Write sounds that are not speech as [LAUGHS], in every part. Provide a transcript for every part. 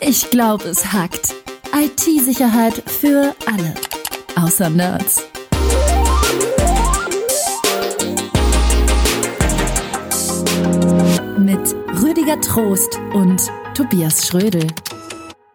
Ich glaube, es hackt. IT-Sicherheit für alle. Außer Nerds. Mit Rüdiger Trost und Tobias Schrödel.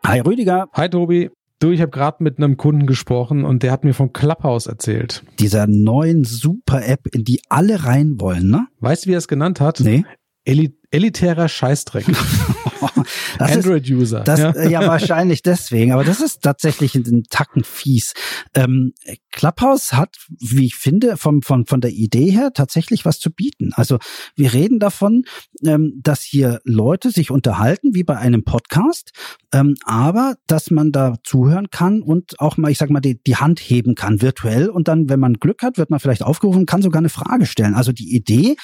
Hi Rüdiger. Hi Tobi. Du, ich habe gerade mit einem Kunden gesprochen und der hat mir von Clubhouse erzählt. Dieser neuen Super-App, in die alle rein wollen, ne? Weißt du, wie er es genannt hat? Nee. Eli elitärer Scheißdreck. [LAUGHS] [LAUGHS] Android-User. Ja? Äh, ja, wahrscheinlich deswegen. Aber das ist tatsächlich ein Tacken fies. Ähm, Clubhouse hat, wie ich finde, vom, von, von der Idee her tatsächlich was zu bieten. Also wir reden davon, ähm, dass hier Leute sich unterhalten, wie bei einem Podcast, ähm, aber dass man da zuhören kann und auch mal, ich sag mal, die, die Hand heben kann virtuell. Und dann, wenn man Glück hat, wird man vielleicht aufgerufen, kann sogar eine Frage stellen. Also die Idee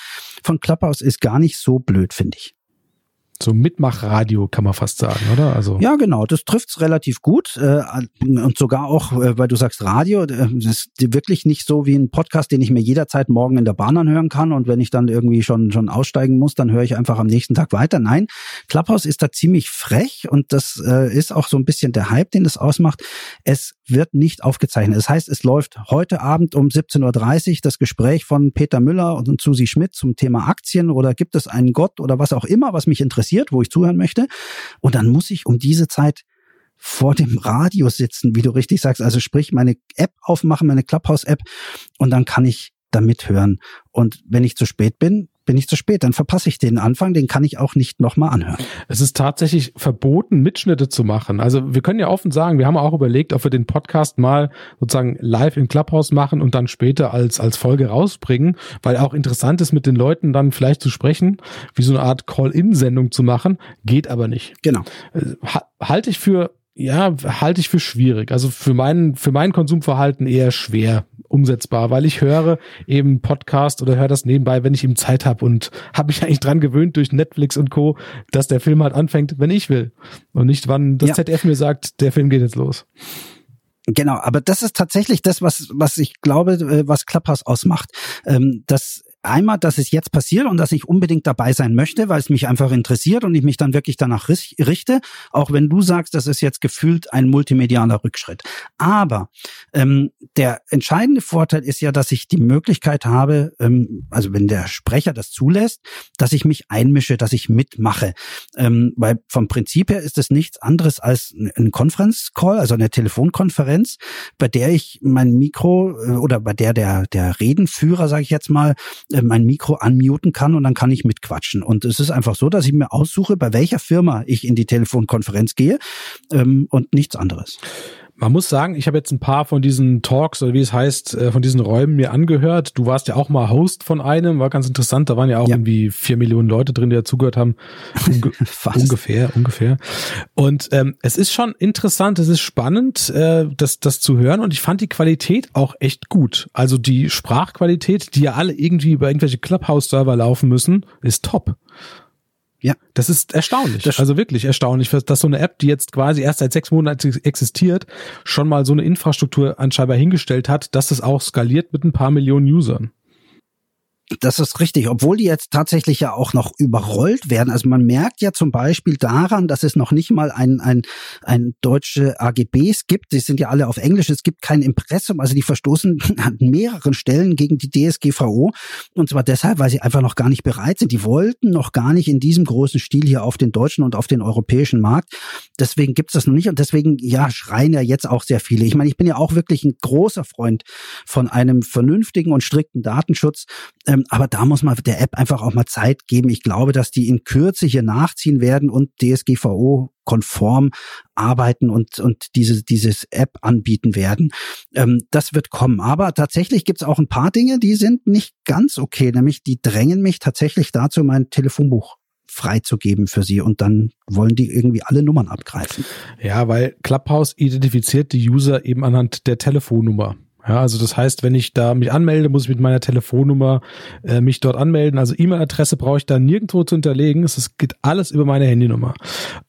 von Clubhouse ist gar nicht so blöd, finde ich. So Mitmachradio kann man fast sagen, oder? Also ja, genau. Das trifft's relativ gut äh, und sogar auch, äh, weil du sagst Radio, äh, das ist wirklich nicht so wie ein Podcast, den ich mir jederzeit morgen in der Bahn anhören kann und wenn ich dann irgendwie schon schon aussteigen muss, dann höre ich einfach am nächsten Tag weiter. Nein, Clubhouse ist da ziemlich frech und das äh, ist auch so ein bisschen der Hype, den das ausmacht. Es wird nicht aufgezeichnet. Das heißt, es läuft heute Abend um 17:30 Uhr das Gespräch von Peter Müller und Susi Schmidt zum Thema Aktien oder gibt es einen Gott oder was auch immer, was mich interessiert interessiert, wo ich zuhören möchte. Und dann muss ich um diese Zeit vor dem Radio sitzen, wie du richtig sagst. Also sprich, meine App aufmachen, meine Clubhouse-App und dann kann ich da mithören. Und wenn ich zu spät bin, bin ich zu spät. Dann verpasse ich den Anfang, den kann ich auch nicht nochmal anhören. Es ist tatsächlich verboten, Mitschnitte zu machen. Also wir können ja offen sagen, wir haben auch überlegt, ob wir den Podcast mal sozusagen live in Clubhouse machen und dann später als, als Folge rausbringen, weil auch interessant ist, mit den Leuten dann vielleicht zu sprechen, wie so eine Art Call-In-Sendung zu machen, geht aber nicht. Genau. Äh, halte ich für ja, halte ich für schwierig. Also für mein, für mein Konsumverhalten eher schwer umsetzbar, weil ich höre eben Podcast oder höre das nebenbei, wenn ich eben Zeit habe und habe mich [LAUGHS] eigentlich dran gewöhnt durch Netflix und Co., dass der Film halt anfängt, wenn ich will und nicht wann das ja. ZDF mir sagt, der Film geht jetzt los. Genau, aber das ist tatsächlich das, was was ich glaube, äh, was Clubhouse ausmacht. Ähm, dass einmal, dass es jetzt passiert und dass ich unbedingt dabei sein möchte, weil es mich einfach interessiert und ich mich dann wirklich danach richte, auch wenn du sagst, das ist jetzt gefühlt ein multimedialer Rückschritt. Aber ähm, der entscheidende Vorteil ist ja, dass ich die Möglichkeit habe, ähm, also wenn der Sprecher das zulässt, dass ich mich einmische, dass ich mitmache. Ähm, weil vom Prinzip her ist es nichts anderes als ein Conference Call, also eine Telefonkonferenz, bei der ich mein Mikro äh, oder bei der der der Redenführer, sage ich jetzt mal, äh, mein Mikro unmuten kann und dann kann ich mitquatschen. Und es ist einfach so, dass ich mir aussuche, bei welcher Firma ich in die Telefonkonferenz gehe ähm, und nichts anderes. Man muss sagen, ich habe jetzt ein paar von diesen Talks oder wie es heißt, äh, von diesen Räumen mir angehört. Du warst ja auch mal Host von einem, war ganz interessant. Da waren ja auch ja. irgendwie vier Millionen Leute drin, die dazugehört haben. Unge [LAUGHS] ungefähr, ungefähr. Und ähm, es ist schon interessant, es ist spannend, äh, das, das zu hören. Und ich fand die Qualität auch echt gut. Also die Sprachqualität, die ja alle irgendwie über irgendwelche Clubhouse-Server laufen müssen, ist top. Ja. Das ist erstaunlich. Das also wirklich erstaunlich, dass so eine App, die jetzt quasi erst seit sechs Monaten existiert, schon mal so eine Infrastruktur anscheinend hingestellt hat, dass es auch skaliert mit ein paar Millionen Usern. Das ist richtig, obwohl die jetzt tatsächlich ja auch noch überrollt werden. Also man merkt ja zum Beispiel daran, dass es noch nicht mal ein, ein, ein deutsche AGBs gibt. Die sind ja alle auf Englisch. Es gibt kein Impressum. Also die verstoßen [LAUGHS] an mehreren Stellen gegen die DSGVO. Und zwar deshalb, weil sie einfach noch gar nicht bereit sind. Die wollten noch gar nicht in diesem großen Stil hier auf den deutschen und auf den europäischen Markt. Deswegen gibt es das noch nicht. Und deswegen, ja, schreien ja jetzt auch sehr viele. Ich meine, ich bin ja auch wirklich ein großer Freund von einem vernünftigen und strikten Datenschutz. Ähm, aber da muss man der App einfach auch mal Zeit geben. Ich glaube, dass die in Kürze hier nachziehen werden und DSGVO konform arbeiten und, und diese, dieses App anbieten werden. Ähm, das wird kommen. Aber tatsächlich gibt es auch ein paar Dinge, die sind nicht ganz okay. Nämlich die drängen mich tatsächlich dazu, mein Telefonbuch freizugeben für sie und dann wollen die irgendwie alle Nummern abgreifen. Ja, weil Clubhouse identifiziert die User eben anhand der Telefonnummer. Ja, also das heißt, wenn ich da mich anmelde, muss ich mit meiner Telefonnummer äh, mich dort anmelden. Also E-Mail-Adresse brauche ich da nirgendwo zu hinterlegen. Es geht alles über meine Handynummer.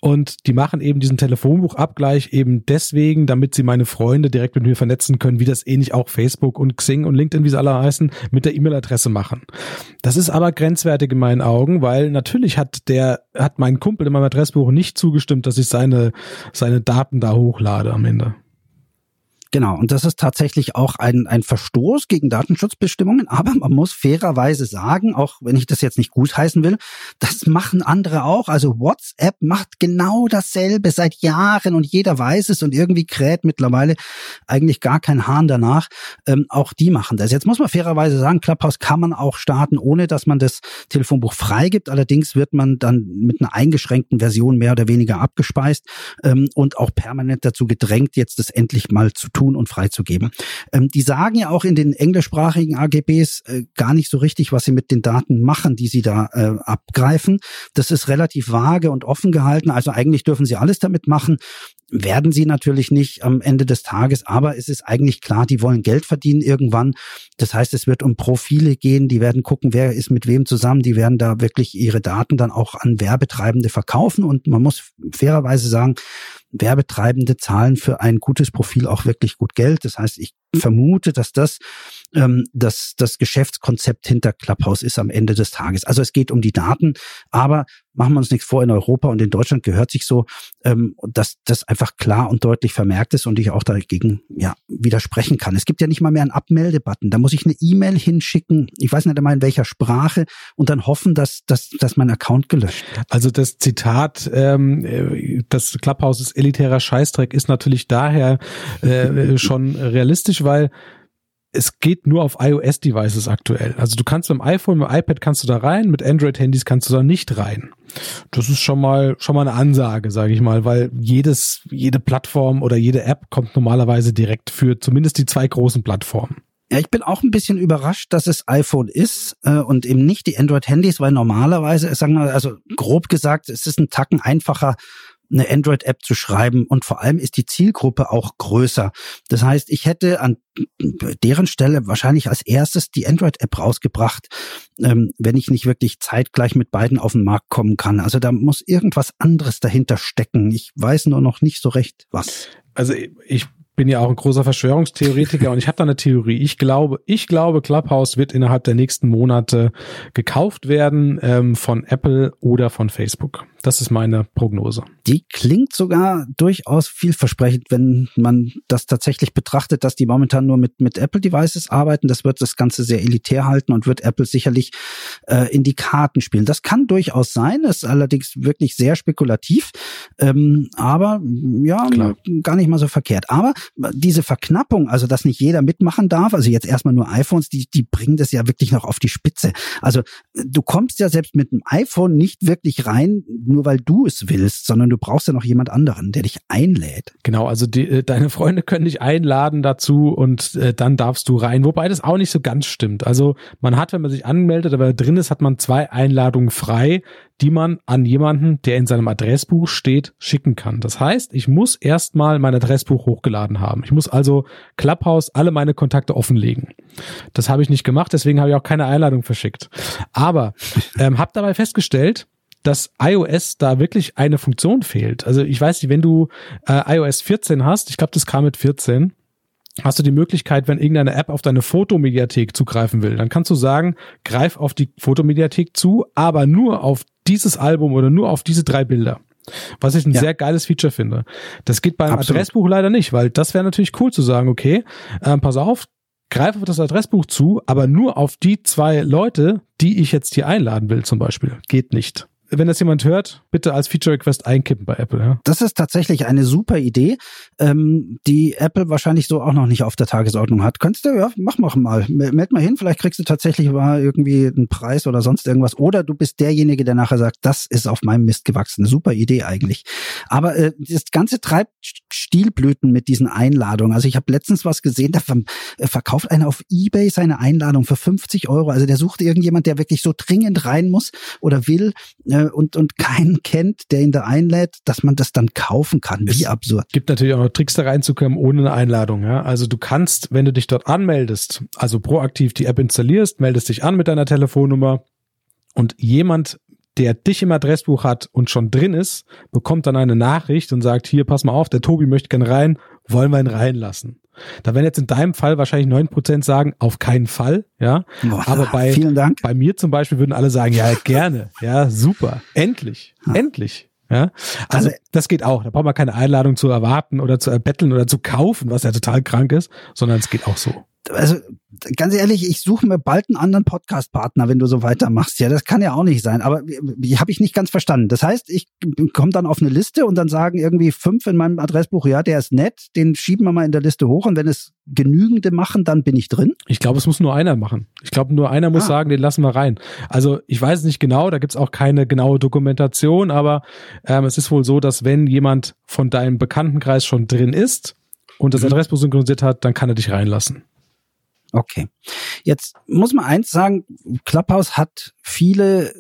Und die machen eben diesen Telefonbuchabgleich eben deswegen, damit sie meine Freunde direkt mit mir vernetzen können, wie das ähnlich auch Facebook und Xing und LinkedIn, wie sie alle heißen, mit der E-Mail-Adresse machen. Das ist aber grenzwertig in meinen Augen, weil natürlich hat der, hat mein Kumpel in meinem Adressbuch nicht zugestimmt, dass ich seine, seine Daten da hochlade am Ende. Genau, und das ist tatsächlich auch ein, ein Verstoß gegen Datenschutzbestimmungen, aber man muss fairerweise sagen, auch wenn ich das jetzt nicht gutheißen will, das machen andere auch. Also WhatsApp macht genau dasselbe seit Jahren und jeder weiß es und irgendwie kräht mittlerweile eigentlich gar kein Hahn danach. Ähm, auch die machen das. Jetzt muss man fairerweise sagen, Clubhouse kann man auch starten, ohne dass man das Telefonbuch freigibt. Allerdings wird man dann mit einer eingeschränkten Version mehr oder weniger abgespeist ähm, und auch permanent dazu gedrängt, jetzt das endlich mal zu tun und freizugeben. Ähm, die sagen ja auch in den englischsprachigen AGBs äh, gar nicht so richtig, was sie mit den Daten machen, die sie da äh, abgreifen. Das ist relativ vage und offen gehalten. Also eigentlich dürfen sie alles damit machen werden sie natürlich nicht am Ende des Tages, aber es ist eigentlich klar, die wollen Geld verdienen irgendwann. Das heißt, es wird um Profile gehen, die werden gucken, wer ist mit wem zusammen, die werden da wirklich ihre Daten dann auch an Werbetreibende verkaufen und man muss fairerweise sagen, Werbetreibende zahlen für ein gutes Profil auch wirklich gut Geld. Das heißt, ich vermute, dass das ähm, das, das Geschäftskonzept hinter Clubhouse ist am Ende des Tages. Also es geht um die Daten, aber machen wir uns nichts vor, in Europa und in Deutschland gehört sich so, ähm, dass das einfach klar und deutlich vermerkt ist und ich auch dagegen ja widersprechen kann. Es gibt ja nicht mal mehr einen Abmeldebutton. Da muss ich eine E-Mail hinschicken, ich weiß nicht einmal in welcher Sprache, und dann hoffen, dass, dass, dass mein Account gelöscht wird. Also das Zitat, ähm, das Clubhouse ist elitärer Scheißdreck, ist natürlich daher äh, schon realistisch, weil es geht nur auf iOS-Devices aktuell. Also du kannst mit dem iPhone, mit dem iPad kannst du da rein, mit Android-Handys kannst du da nicht rein. Das ist schon mal schon mal eine Ansage, sage ich mal, weil jedes jede Plattform oder jede App kommt normalerweise direkt für zumindest die zwei großen Plattformen. Ja, ich bin auch ein bisschen überrascht, dass es iPhone ist äh, und eben nicht die Android-Handys, weil normalerweise, sagen wir, also grob gesagt, es ist ein Tacken einfacher, eine Android-App zu schreiben und vor allem ist die Zielgruppe auch größer. Das heißt, ich hätte an deren Stelle wahrscheinlich als erstes die Android-App rausgebracht, ähm, wenn ich nicht wirklich zeitgleich mit beiden auf den Markt kommen kann. Also da muss irgendwas anderes dahinter stecken. Ich weiß nur noch nicht so recht, was. Also ich bin ja auch ein großer Verschwörungstheoretiker und ich habe da eine Theorie. Ich glaube, ich glaube, Clubhouse wird innerhalb der nächsten Monate gekauft werden ähm, von Apple oder von Facebook. Das ist meine Prognose. Die klingt sogar durchaus vielversprechend, wenn man das tatsächlich betrachtet, dass die momentan nur mit, mit Apple-Devices arbeiten. Das wird das Ganze sehr elitär halten und wird Apple sicherlich äh, in die Karten spielen. Das kann durchaus sein, ist allerdings wirklich sehr spekulativ, ähm, aber ja, Klar. gar nicht mal so verkehrt. Aber diese Verknappung, also dass nicht jeder mitmachen darf, also jetzt erstmal nur iPhones, die, die bringen das ja wirklich noch auf die Spitze. Also du kommst ja selbst mit einem iPhone nicht wirklich rein, nur weil du es willst, sondern du brauchst ja noch jemand anderen, der dich einlädt. Genau, also die, äh, deine [LAUGHS] Freunde können dich einladen dazu und äh, dann darfst du rein. Wobei das auch nicht so ganz stimmt. Also man hat, wenn man sich anmeldet, aber drin ist, hat man zwei Einladungen frei die man an jemanden, der in seinem Adressbuch steht, schicken kann. Das heißt, ich muss erstmal mein Adressbuch hochgeladen haben. Ich muss also Clubhouse alle meine Kontakte offenlegen. Das habe ich nicht gemacht, deswegen habe ich auch keine Einladung verschickt. Aber [LAUGHS] ähm, habe dabei festgestellt, dass iOS da wirklich eine Funktion fehlt. Also ich weiß nicht, wenn du äh, iOS 14 hast, ich glaube, das kam mit 14, hast du die Möglichkeit, wenn irgendeine App auf deine Fotomediathek zugreifen will, dann kannst du sagen, greif auf die Fotomediathek zu, aber nur auf dieses Album oder nur auf diese drei Bilder. Was ich ein ja. sehr geiles Feature finde. Das geht beim Absolut. Adressbuch leider nicht, weil das wäre natürlich cool zu sagen, okay, äh, pass auf, greif auf das Adressbuch zu, aber nur auf die zwei Leute, die ich jetzt hier einladen will, zum Beispiel. Geht nicht wenn das jemand hört, bitte als Feature Request einkippen bei Apple. Ja? Das ist tatsächlich eine super Idee, ähm, die Apple wahrscheinlich so auch noch nicht auf der Tagesordnung hat. Könntest du, ja, mach, mach mal. Meld mal hin, vielleicht kriegst du tatsächlich mal irgendwie einen Preis oder sonst irgendwas. Oder du bist derjenige, der nachher sagt, das ist auf meinem Mist gewachsen. Super Idee eigentlich. Aber äh, das Ganze treibt Stilblüten mit diesen Einladungen. Also ich habe letztens was gesehen, da verkauft einer auf Ebay seine Einladung für 50 Euro. Also der sucht irgendjemand, der wirklich so dringend rein muss oder will. Äh, äh, und, und keinen kennt, der ihn da einlädt, dass man das dann kaufen kann. Wie es absurd. gibt natürlich auch noch Tricks da reinzukommen ohne eine Einladung. Ja? Also du kannst, wenn du dich dort anmeldest, also proaktiv die App installierst, meldest dich an mit deiner Telefonnummer und jemand der dich im Adressbuch hat und schon drin ist, bekommt dann eine Nachricht und sagt, hier, pass mal auf, der Tobi möchte gern rein, wollen wir ihn reinlassen. Da werden jetzt in deinem Fall wahrscheinlich neun Prozent sagen, auf keinen Fall, ja. Boah, Aber bei, bei mir zum Beispiel würden alle sagen, ja, gerne, ja, super, endlich, endlich. Ja, also, Also- das geht auch. Da braucht man keine Einladung zu erwarten oder zu erbetteln oder zu kaufen, was ja total krank ist, sondern es geht auch so. Also ganz ehrlich, ich suche mir bald einen anderen Podcast-Partner, wenn du so weitermachst. Ja, das kann ja auch nicht sein. Aber wie habe ich nicht ganz verstanden. Das heißt, ich komme dann auf eine Liste und dann sagen irgendwie fünf in meinem Adressbuch, ja, der ist nett, den schieben wir mal in der Liste hoch und wenn es genügende machen, dann bin ich drin. Ich glaube, es muss nur einer machen. Ich glaube, nur einer muss Ah. sagen, den lassen wir rein. Also ich weiß es nicht genau, da gibt's auch keine genaue Dokumentation, aber ähm, es ist wohl so, dass wenn jemand von deinem Bekanntenkreis schon drin ist und das Mhm. Adressbuch synchronisiert hat, dann kann er dich reinlassen. Okay. Jetzt muss man eins sagen, Clubhouse hat viele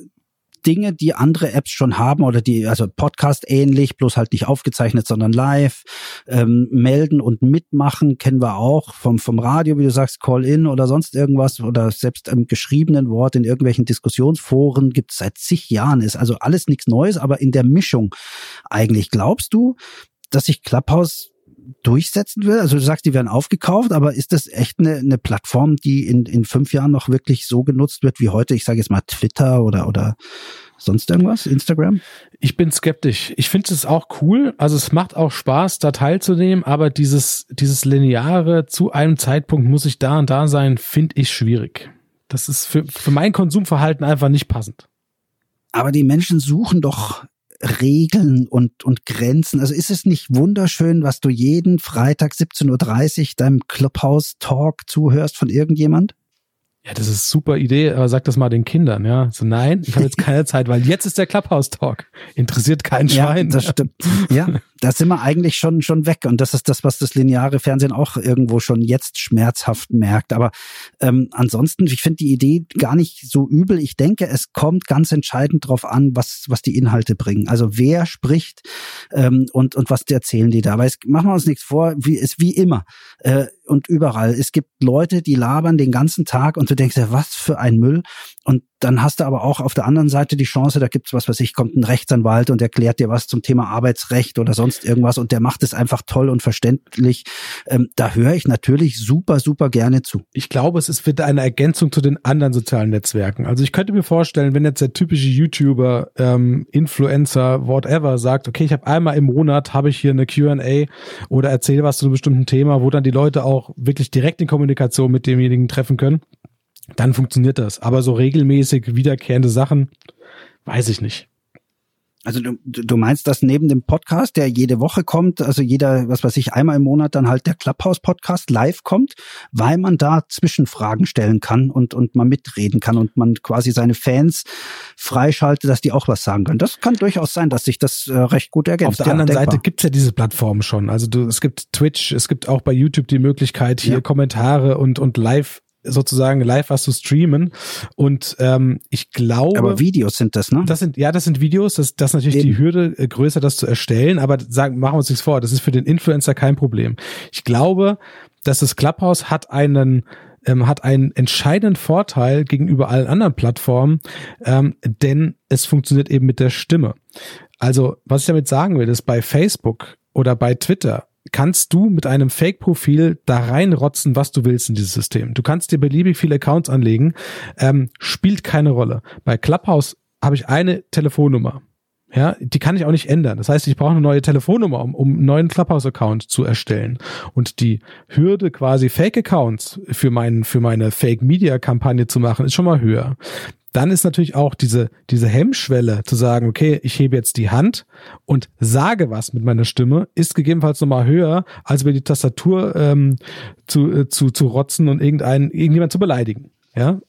Dinge, die andere Apps schon haben oder die, also Podcast ähnlich, bloß halt nicht aufgezeichnet, sondern live, ähm, melden und mitmachen, kennen wir auch vom, vom Radio, wie du sagst, Call-In oder sonst irgendwas oder selbst im geschriebenen Wort in irgendwelchen Diskussionsforen gibt es seit zig Jahren, ist also alles nichts Neues, aber in der Mischung eigentlich. Glaubst du, dass sich Clubhouse durchsetzen will? Also du sagst, die werden aufgekauft, aber ist das echt eine, eine Plattform, die in, in fünf Jahren noch wirklich so genutzt wird wie heute? Ich sage jetzt mal Twitter oder, oder sonst irgendwas? Instagram? Ich bin skeptisch. Ich finde es auch cool. Also es macht auch Spaß, da teilzunehmen, aber dieses, dieses lineare zu einem Zeitpunkt muss ich da und da sein, finde ich schwierig. Das ist für, für mein Konsumverhalten einfach nicht passend. Aber die Menschen suchen doch Regeln und, und Grenzen. Also ist es nicht wunderschön, was du jeden Freitag 17.30 Uhr deinem Clubhouse-Talk zuhörst von irgendjemand? Ja, das ist super Idee, aber sag das mal den Kindern, ja. So, nein, ich habe jetzt keine Zeit, weil jetzt ist der Clubhouse-Talk. Interessiert kein Schwein. Ja, das stimmt. Ja, da sind wir eigentlich schon, schon weg. Und das ist das, was das lineare Fernsehen auch irgendwo schon jetzt schmerzhaft merkt. Aber ähm, ansonsten, ich finde die Idee gar nicht so übel. Ich denke, es kommt ganz entscheidend drauf an, was, was die Inhalte bringen. Also wer spricht ähm, und, und was erzählen die da. Aber es, machen wir uns nichts vor, wie, ist wie immer äh, und überall. Es gibt Leute, die labern den ganzen Tag und du denkst ja, was für ein Müll. Und dann hast du aber auch auf der anderen Seite die Chance, da gibt's was weiß ich, kommt ein Rechtsanwalt und erklärt dir was zum Thema Arbeitsrecht oder sonst irgendwas und der macht es einfach toll und verständlich. Ähm, da höre ich natürlich super, super gerne zu. Ich glaube, es ist wieder eine Ergänzung zu den anderen sozialen Netzwerken. Also ich könnte mir vorstellen, wenn jetzt der typische YouTuber, ähm, Influencer, whatever sagt, okay, ich habe einmal im Monat habe ich hier eine Q&A oder erzähle was zu einem bestimmten Thema, wo dann die Leute auch wirklich direkt in Kommunikation mit demjenigen treffen können, dann funktioniert das. Aber so regelmäßig wiederkehrende Sachen, weiß ich nicht. Also du, du meinst, dass neben dem Podcast, der jede Woche kommt, also jeder, was weiß ich, einmal im Monat dann halt der Clubhouse-Podcast live kommt, weil man da Zwischenfragen stellen kann und, und man mitreden kann und man quasi seine Fans freischaltet, dass die auch was sagen können. Das kann durchaus sein, dass sich das äh, recht gut ergänzt. Auf der Ja, anderen denkbar. Seite gibt's ja diese Plattformen schon. Also du, es gibt Twitch, es gibt auch bei YouTube die Möglichkeit, hier Ja. Kommentare und, und live sozusagen live was zu streamen. Und ähm, ich glaube. Aber Videos sind das, ne? Das sind, ja, das sind Videos, das, das ist natürlich Eben. die Hürde äh, größer, das zu erstellen, aber sagen, machen wir uns nichts vor, das ist für den Influencer kein Problem. Ich glaube, dass das Clubhouse hat einen, ähm, hat einen entscheidenden Vorteil gegenüber allen anderen Plattformen, ähm, denn es funktioniert eben mit der Stimme. Also, was ich damit sagen will, ist bei Facebook oder bei Twitter kannst du mit einem Fake-Profil da reinrotzen, was du willst in dieses System. Du kannst dir beliebig viele Accounts anlegen, ähm, spielt keine Rolle. Bei Clubhouse habe ich eine Telefonnummer. Ja, die kann ich auch nicht ändern. Das heißt, ich brauche eine neue Telefonnummer, um, um einen neuen Clubhouse-Account zu erstellen. Und die Hürde, quasi Fake-Accounts für, meinen, für meine Fake-Media-Kampagne zu machen, ist schon mal höher. Dann ist natürlich auch diese, diese Hemmschwelle zu sagen, okay, ich hebe jetzt die Hand und sage was mit meiner Stimme, ist gegebenenfalls nochmal höher, als über die Tastatur ähm, zu, äh, zu, zu rotzen und irgendeinen, irgendjemand zu beleidigen. Ja,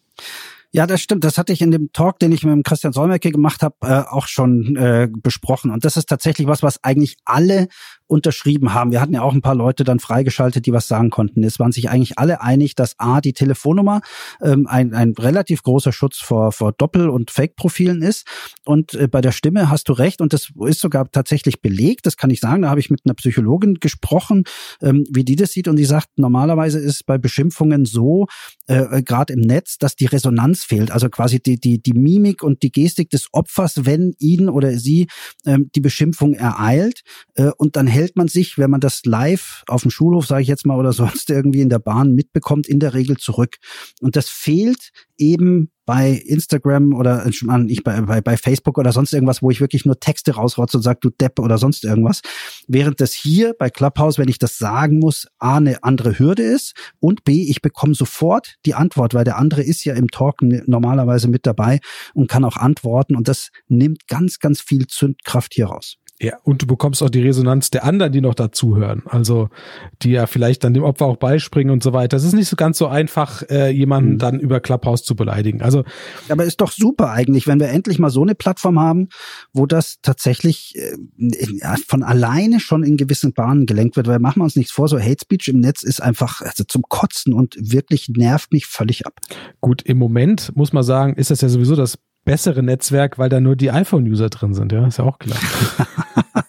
Ja, das stimmt. Das hatte ich in dem Talk, den ich mit dem Christian Solmecke gemacht habe, äh, auch schon äh, besprochen. Und das ist tatsächlich was, was eigentlich alle unterschrieben haben. Wir hatten ja auch ein paar Leute dann freigeschaltet, die was sagen konnten. Es waren sich eigentlich alle einig, dass A, die Telefonnummer ähm, ein, ein relativ großer Schutz vor, vor Doppel- und Fake-Profilen ist. Und äh, bei der Stimme hast du recht. Und das ist sogar tatsächlich belegt. Das kann ich sagen. Da habe ich mit einer Psychologin gesprochen, ähm, wie die das sieht. Und die sagt, normalerweise ist bei Beschimpfungen so, äh, gerade im Netz, dass die Resonanz fehlt. Also quasi die, die, die Mimik und die Gestik des Opfers, wenn ihn oder sie ähm, die Beschimpfung ereilt. Äh, und dann hält man sich, wenn man das live auf dem Schulhof, sage ich jetzt mal, oder [LAUGHS] sonst irgendwie in der Bahn mitbekommt, in der Regel zurück. Und das fehlt eben bei Instagram oder ich bei, bei, bei Facebook oder sonst irgendwas, wo ich wirklich nur Texte rausrotze und sage, du Depp oder sonst irgendwas. Während das hier bei Clubhouse, wenn ich das sagen muss, A, eine andere Hürde ist und B, ich bekomme sofort die Antwort, weil der andere ist ja im Talk normalerweise mit dabei und kann auch antworten und das nimmt ganz, ganz viel Zündkraft hier raus. Ja, und du bekommst auch die Resonanz der anderen, die noch dazuhören. Also die ja vielleicht dann dem Opfer auch beispringen und so weiter. Es ist nicht so ganz so einfach, äh, jemanden mhm. dann über Clubhouse zu beleidigen. Also, aber ist doch super eigentlich, wenn wir endlich mal so eine Plattform haben, wo das tatsächlich äh, von alleine schon in gewissen Bahnen gelenkt wird. Weil machen wir uns nichts vor, so Hate Speech im Netz ist einfach also zum Kotzen und wirklich nervt mich völlig ab. Gut, im Moment muss man sagen, ist das ja sowieso das bessere Netzwerk, weil da nur die iPhone-User drin sind, ja, ist ja auch klar. [LAUGHS]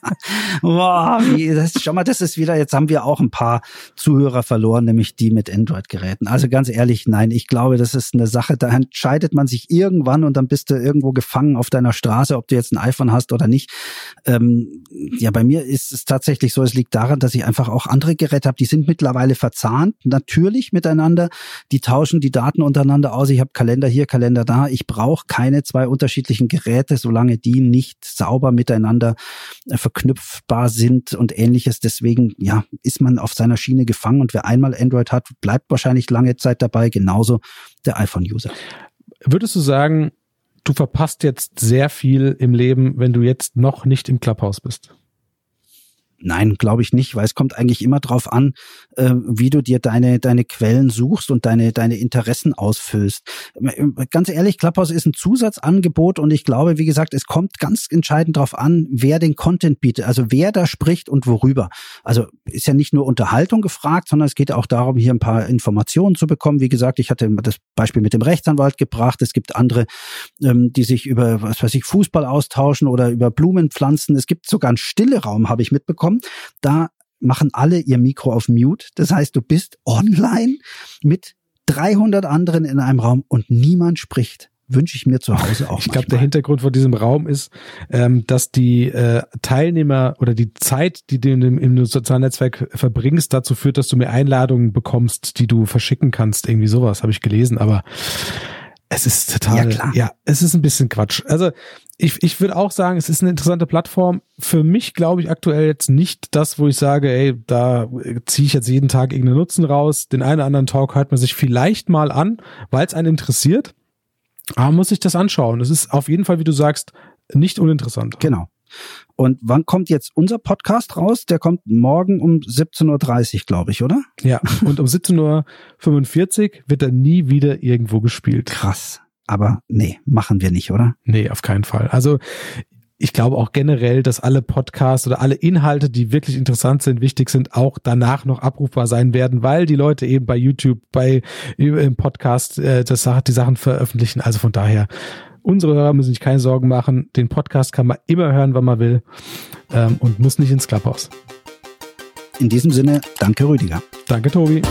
Boah, wie, das, schau mal, das ist wieder, jetzt haben wir auch ein paar Zuhörer verloren, nämlich die mit Android-Geräten. Also ganz ehrlich, nein, ich glaube, das ist eine Sache, da entscheidet man sich irgendwann und dann bist du irgendwo gefangen auf deiner Straße, ob du jetzt ein iPhone hast oder nicht. Ähm, ja, bei mir ist es tatsächlich so, es liegt daran, dass ich einfach auch andere Geräte habe, die sind mittlerweile verzahnt, natürlich miteinander, die tauschen die Daten untereinander aus. Ich habe Kalender hier, Kalender da. Ich brauche keine zwei unterschiedlichen Geräte, solange die nicht sauber miteinander äh, verknüpfbar sind und ähnliches. Deswegen, ja, ist man auf seiner Schiene gefangen und wer einmal Android hat, bleibt wahrscheinlich lange Zeit dabei, genauso der iPhone-User. Würdest du sagen, du verpasst jetzt sehr viel im Leben, wenn du jetzt noch nicht im Clubhouse bist? Nein, glaube ich nicht, weil es kommt eigentlich immer drauf an, äh, wie du dir deine, deine Quellen suchst und deine, deine Interessen ausfüllst. Ganz ehrlich, Clubhouse ist ein Zusatzangebot und ich glaube, wie gesagt, es kommt ganz entscheidend drauf an, wer den Content bietet, also wer da spricht und worüber. Also ist ja nicht nur Unterhaltung gefragt, sondern es geht auch darum, hier ein paar Informationen zu bekommen. Wie gesagt, ich hatte das Beispiel mit dem Rechtsanwalt gebracht. Es gibt andere, ähm, die sich über, was weiß ich, Fußball austauschen oder über Blumenpflanzen. Es gibt sogar einen stille Raum, habe ich mitbekommen kommen. Da machen alle ihr Mikro auf Mute. Das heißt, du bist online mit 300 anderen in einem Raum und niemand spricht wünsche ich mir zu Hause auch. Ich glaube, der Hintergrund von diesem Raum ist, ähm, dass die äh, Teilnehmer oder die Zeit, die du im, im sozialen Netzwerk verbringst, dazu führt, dass du mehr Einladungen bekommst, die du verschicken kannst. Irgendwie sowas habe ich gelesen. Aber es ist total, ja, klar. ja, es ist ein bisschen Quatsch. Also ich, ich würde auch sagen, es ist eine interessante Plattform. Für mich glaube ich aktuell jetzt nicht das, wo ich sage, ey, da ziehe ich jetzt jeden Tag irgendeinen Nutzen raus. Den einen oder anderen Talk hört man sich vielleicht mal an, weil es einen interessiert. Aber muss sich das anschauen. Es ist auf jeden Fall, wie du sagst, nicht uninteressant. Genau. Und wann kommt jetzt unser Podcast raus? Der kommt morgen um 17.30 Uhr, glaube ich, oder? Ja, und um 17.45 Uhr wird er nie wieder irgendwo gespielt. Krass. Aber nee, machen wir nicht, oder? Nee, auf keinen Fall. Also ich glaube auch generell, dass alle Podcasts oder alle Inhalte, die wirklich interessant sind, wichtig sind, auch danach noch abrufbar sein werden, weil die Leute eben bei YouTube, bei im Podcast äh, das, die Sachen veröffentlichen. Also von daher Unsere Hörer müssen sich keine Sorgen machen. Den Podcast kann man immer hören, wann man will ähm, und muss nicht ins Clubhaus. In diesem Sinne, danke Rüdiger. Danke Tobi.